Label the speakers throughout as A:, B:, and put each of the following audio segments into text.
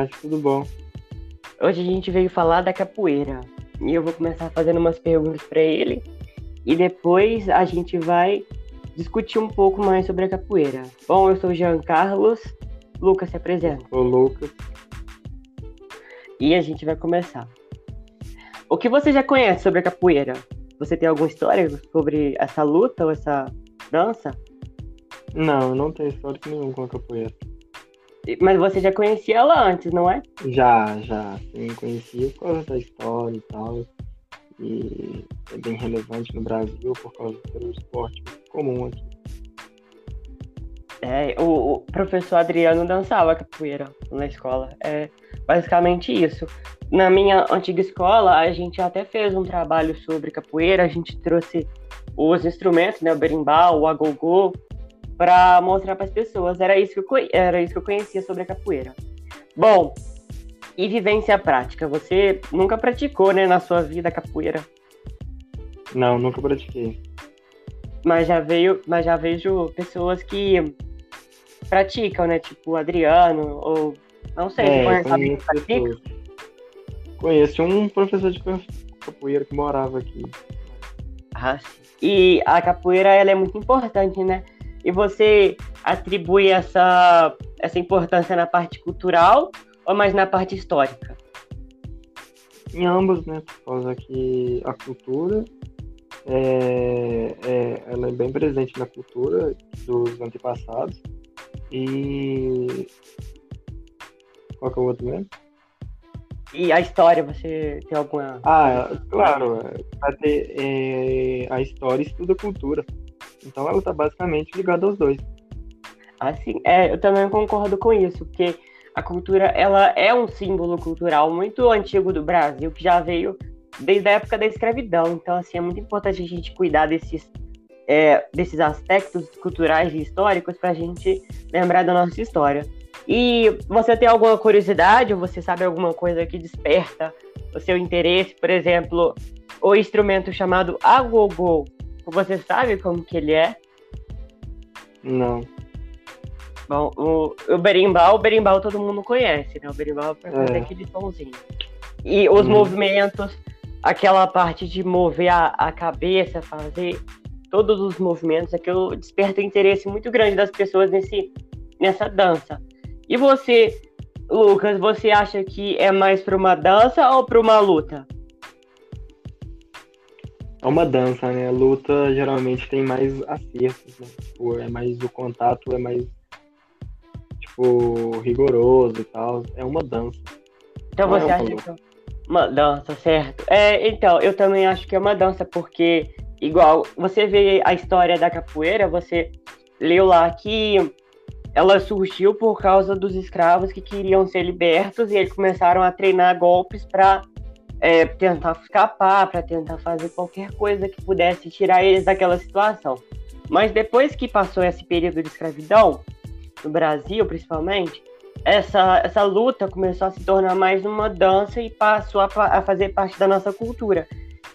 A: tarde, tudo bom?
B: Hoje a gente veio falar da capoeira. E eu vou começar fazendo umas perguntas para ele. E depois a gente vai discutir um pouco mais sobre a capoeira. Bom, eu sou o Jean Carlos. Lucas, se apresenta.
A: Ô, Lucas.
B: E a gente vai começar. O que você já conhece sobre a capoeira? Você tem alguma história sobre essa luta ou essa dança?
A: Não, não tenho história nenhuma com a capoeira.
B: Mas você já conhecia ela antes, não é?
A: Já, já. Sim, conhecia por causa da história e tal. E é bem relevante no Brasil por causa do esporte comum aqui.
B: É, o, o, professor Adriano dançava capoeira na escola. É basicamente isso. Na minha antiga escola, a gente até fez um trabalho sobre capoeira, a gente trouxe os instrumentos, né, o berimbau, o agogô, para mostrar para as pessoas. Era isso, que eu, era isso que eu conhecia sobre a capoeira. Bom, e vivência prática? Você nunca praticou, né, na sua vida capoeira?
A: Não, nunca pratiquei.
B: Mas já veio, mas já vejo pessoas que praticam, né? Tipo o Adriano, ou não sei
A: é,
B: conhece
A: conheço, pratica. conheço um professor de capoeira que morava aqui.
B: Ah, sim. E a capoeira ela é muito importante, né? E você atribui essa, essa importância na parte cultural ou mais na parte histórica?
A: Em ambos, né? Por causa que a cultura é, é, ela é bem presente na cultura dos antepassados. E. Qual que é o outro mesmo?
B: E a história, você tem alguma.
A: Ah, claro. Vai ter, é, a história estuda a cultura. Então ela está basicamente ligada aos dois.
B: Assim, é, eu também concordo com isso, porque a cultura ela é um símbolo cultural muito antigo do Brasil, que já veio desde a época da escravidão. Então, assim, é muito importante a gente cuidar desses, é, desses aspectos culturais e históricos para a gente lembrar da nossa história. E você tem alguma curiosidade, ou você sabe alguma coisa que desperta o seu interesse? Por exemplo, o instrumento chamado agogô. Você sabe como que ele é?
A: Não.
B: Bom, o, o berimbau, o berimbau todo mundo conhece, né? O berimbau é fazer é. aquele somzinho. E os hum. movimentos, aquela parte de mover a, a cabeça, fazer todos os movimentos, aquilo desperta interesse muito grande das pessoas nesse, nessa dança. E você, Lucas, você acha que é mais para uma dança ou para uma luta?
A: É uma dança, né? A luta geralmente tem mais acertos, né? Tipo, é mais o contato é mais tipo rigoroso e tal. É uma dança.
B: Então Não você é acha que uma dança, certo? É, então, eu também acho que é uma dança, porque, igual, você vê a história da capoeira, você leu lá que ela surgiu por causa dos escravos que queriam ser libertos e eles começaram a treinar golpes para é, tentar escapar, para tentar fazer qualquer coisa que pudesse tirar eles daquela situação. Mas depois que passou esse período de escravidão, no Brasil principalmente, essa, essa luta começou a se tornar mais uma dança e passou a, a fazer parte da nossa cultura.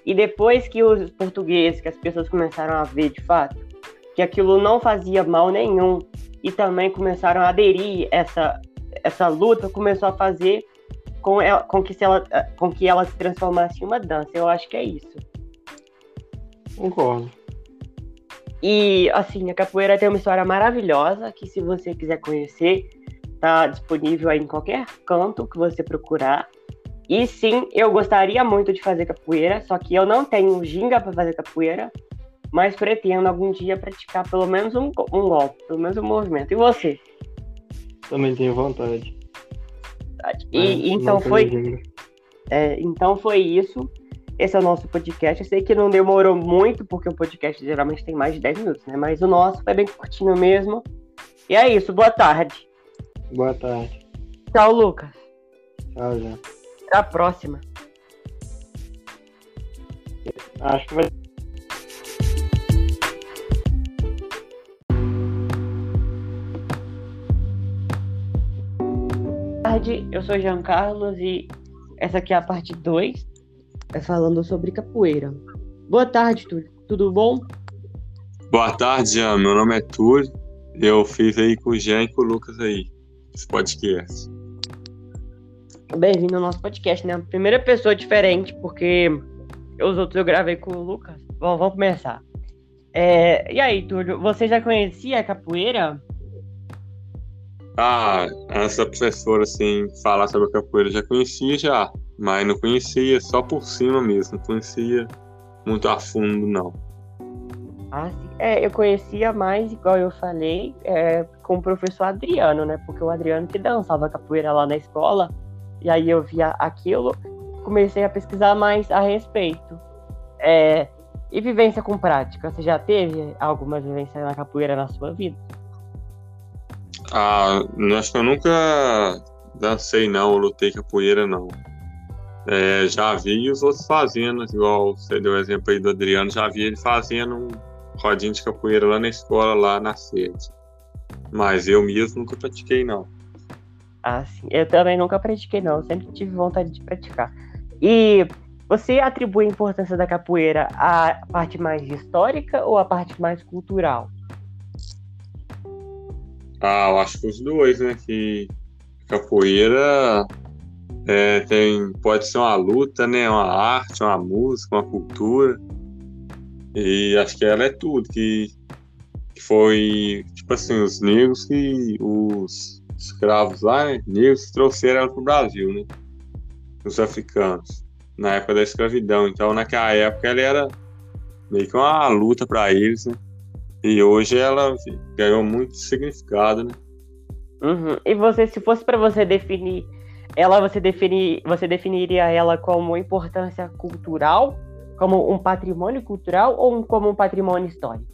B: E depois que os portugueses, que as pessoas começaram a ver de fato, que aquilo não fazia mal nenhum, e também começaram a aderir essa essa luta começou a fazer com, ela, com, que, ela, com que ela se transformasse em uma dança. Eu acho que é isso.
A: Concordo.
B: E, assim, a capoeira tem uma história maravilhosa que, se você quiser conhecer, tá disponível em qualquer canto que você procurar. E sim, eu gostaria muito de fazer capoeira, só que eu não tenho ginga para fazer capoeira, mas pretendo algum dia praticar pelo menos um, um golpe, pelo menos um movimento. E você?
A: Também tenho vontade.
B: E então foi. É, então foi isso. Esse é o nosso podcast. Eu sei que não demorou muito, porque o podcast geralmente tem mais de 10 minutos, né? Mas o nosso foi bem curtinho mesmo. E é isso. Boa tarde.
A: Boa tarde.
B: Tchau, Lucas.
A: Tchau, já.
B: Até a próxima.
A: Acho que vai.
B: Tarde, eu sou Jean Carlos e essa aqui é a parte 2, é falando sobre capoeira. Boa tarde, Túlio. Tudo bom?
C: Boa tarde, Jean. Meu nome é Túlio. Eu fiz aí com o Jean e com o Lucas aí. esse podcast.
B: Bem-vindo ao nosso podcast, né? Primeira pessoa diferente, porque os outros eu gravei com o Lucas. Bom, vamos começar. É, e aí, Túlio, você já conhecia a capoeira?
C: Ah, essa professora, assim, falar sobre a capoeira já conhecia já, mas não conhecia só por cima mesmo, não conhecia muito a fundo, não.
B: Ah, sim. É, eu conhecia mais, igual eu falei, é, com o professor Adriano, né? Porque o Adriano que dançava capoeira lá na escola, e aí eu via aquilo, comecei a pesquisar mais a respeito. É, e vivência com prática? Você já teve alguma vivência na capoeira na sua vida?
C: Ah, acho que eu nunca dancei não, lutei capoeira não. É, já vi os outros fazendo, igual você deu o exemplo aí do Adriano, já vi ele fazendo um rodinho de capoeira lá na escola, lá na sede. Mas eu mesmo nunca pratiquei não.
B: Ah, sim. Eu também nunca pratiquei não, sempre tive vontade de praticar. E você atribui a importância da capoeira à parte mais histórica ou à parte mais cultural?
C: Ah, eu acho que os dois, né? Que capoeira é, tem, pode ser uma luta, né? Uma arte, uma música, uma cultura. E acho que ela é tudo, que, que foi, tipo assim, os negros que os escravos lá, né? Negros que trouxeram ela pro Brasil, né? Os africanos, na época da escravidão. Então, naquela época, ela era meio que uma luta para eles, né? E hoje ela ganhou muito significado, né?
B: Uhum. E você, se fosse para você definir ela, você, definir, você definiria ela como importância cultural, como um patrimônio cultural ou como um patrimônio histórico?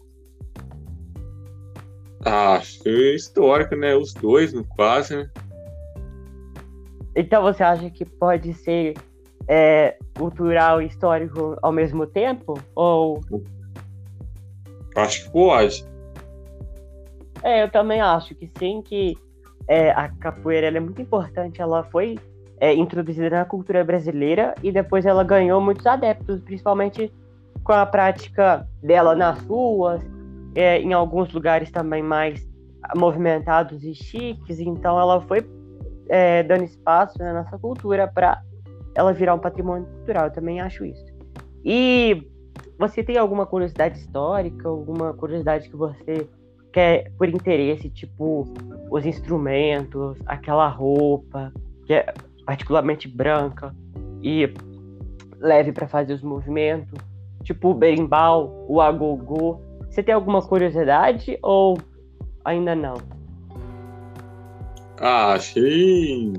C: Ah, acho que é histórico, né? Os dois, no quase, né?
B: Então você acha que pode ser é, cultural e histórico ao mesmo tempo? Ou
C: Acho que pode.
B: É, eu também acho que sim, que é, a capoeira é muito importante. Ela foi é, introduzida na cultura brasileira e depois ela ganhou muitos adeptos, principalmente com a prática dela nas ruas, é, em alguns lugares também mais movimentados e chiques. Então ela foi é, dando espaço na nossa cultura para ela virar um patrimônio cultural. Eu também acho isso. E você tem alguma curiosidade histórica, alguma curiosidade que você quer por interesse, tipo os instrumentos, aquela roupa que é particularmente branca e leve para fazer os movimentos, tipo o berimbau, o agogô. Você tem alguma curiosidade ou ainda não?
C: Ah, achei.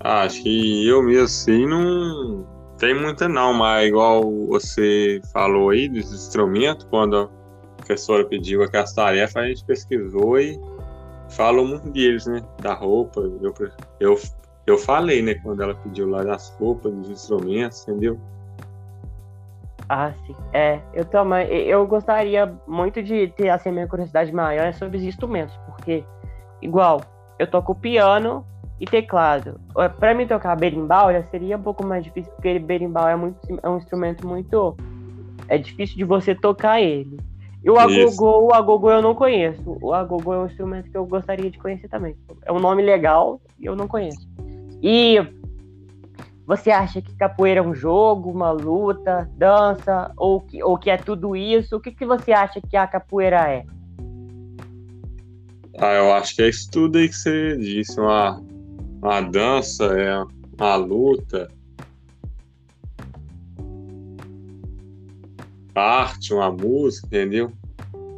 C: Ah, que eu mesmo assim não tem muita não, mas igual você falou aí dos instrumentos, quando a professora pediu aquelas tarefas, a gente pesquisou e falou muito deles, né? Da roupa. Eu, eu, eu falei, né? Quando ela pediu lá das roupas, dos instrumentos, entendeu?
B: Ah, sim. É, eu também. Eu gostaria muito de ter assim, a minha curiosidade maior sobre os instrumentos, porque, igual, eu toco piano, e teclado. Para mim tocar berimbau já seria um pouco mais difícil, porque berimbau é, muito, é um instrumento muito. É difícil de você tocar ele. E o agogô, o agogô eu não conheço. O agogô é um instrumento que eu gostaria de conhecer também. É um nome legal e eu não conheço. E você acha que capoeira é um jogo, uma luta, dança, ou que, ou que é tudo isso? O que, que você acha que a capoeira é?
C: Ah, eu acho que é isso tudo aí que você disse, uma uma dança, é uma luta, arte, uma música, entendeu?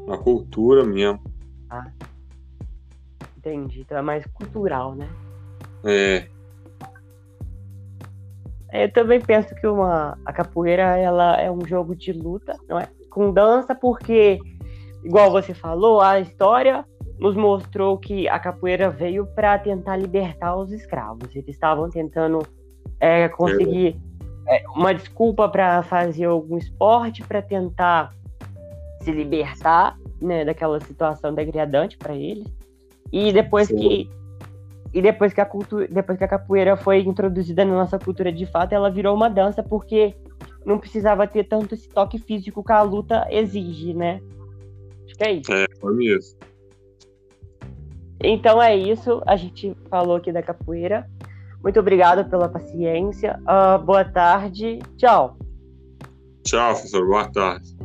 C: Uma cultura mesmo.
B: Ah, entendi. Então é mais cultural, né?
C: É.
B: é. Eu também penso que uma, a capoeira ela é um jogo de luta, não é? Com dança, porque, igual você falou, a história nos mostrou que a capoeira veio para tentar libertar os escravos. Eles estavam tentando é, conseguir é, uma desculpa para fazer algum esporte para tentar se libertar né, daquela situação degradante para eles. E depois Sim. que e depois que a cultura, depois que a capoeira foi introduzida na nossa cultura de fato, ela virou uma dança porque não precisava ter tanto esse toque físico que a luta exige, né? Acho que é isso.
C: É, foi mesmo.
B: Então é isso. A gente falou aqui da capoeira. Muito obrigado pela paciência. Uh, boa tarde. Tchau.
C: Tchau, professor. Boa tarde.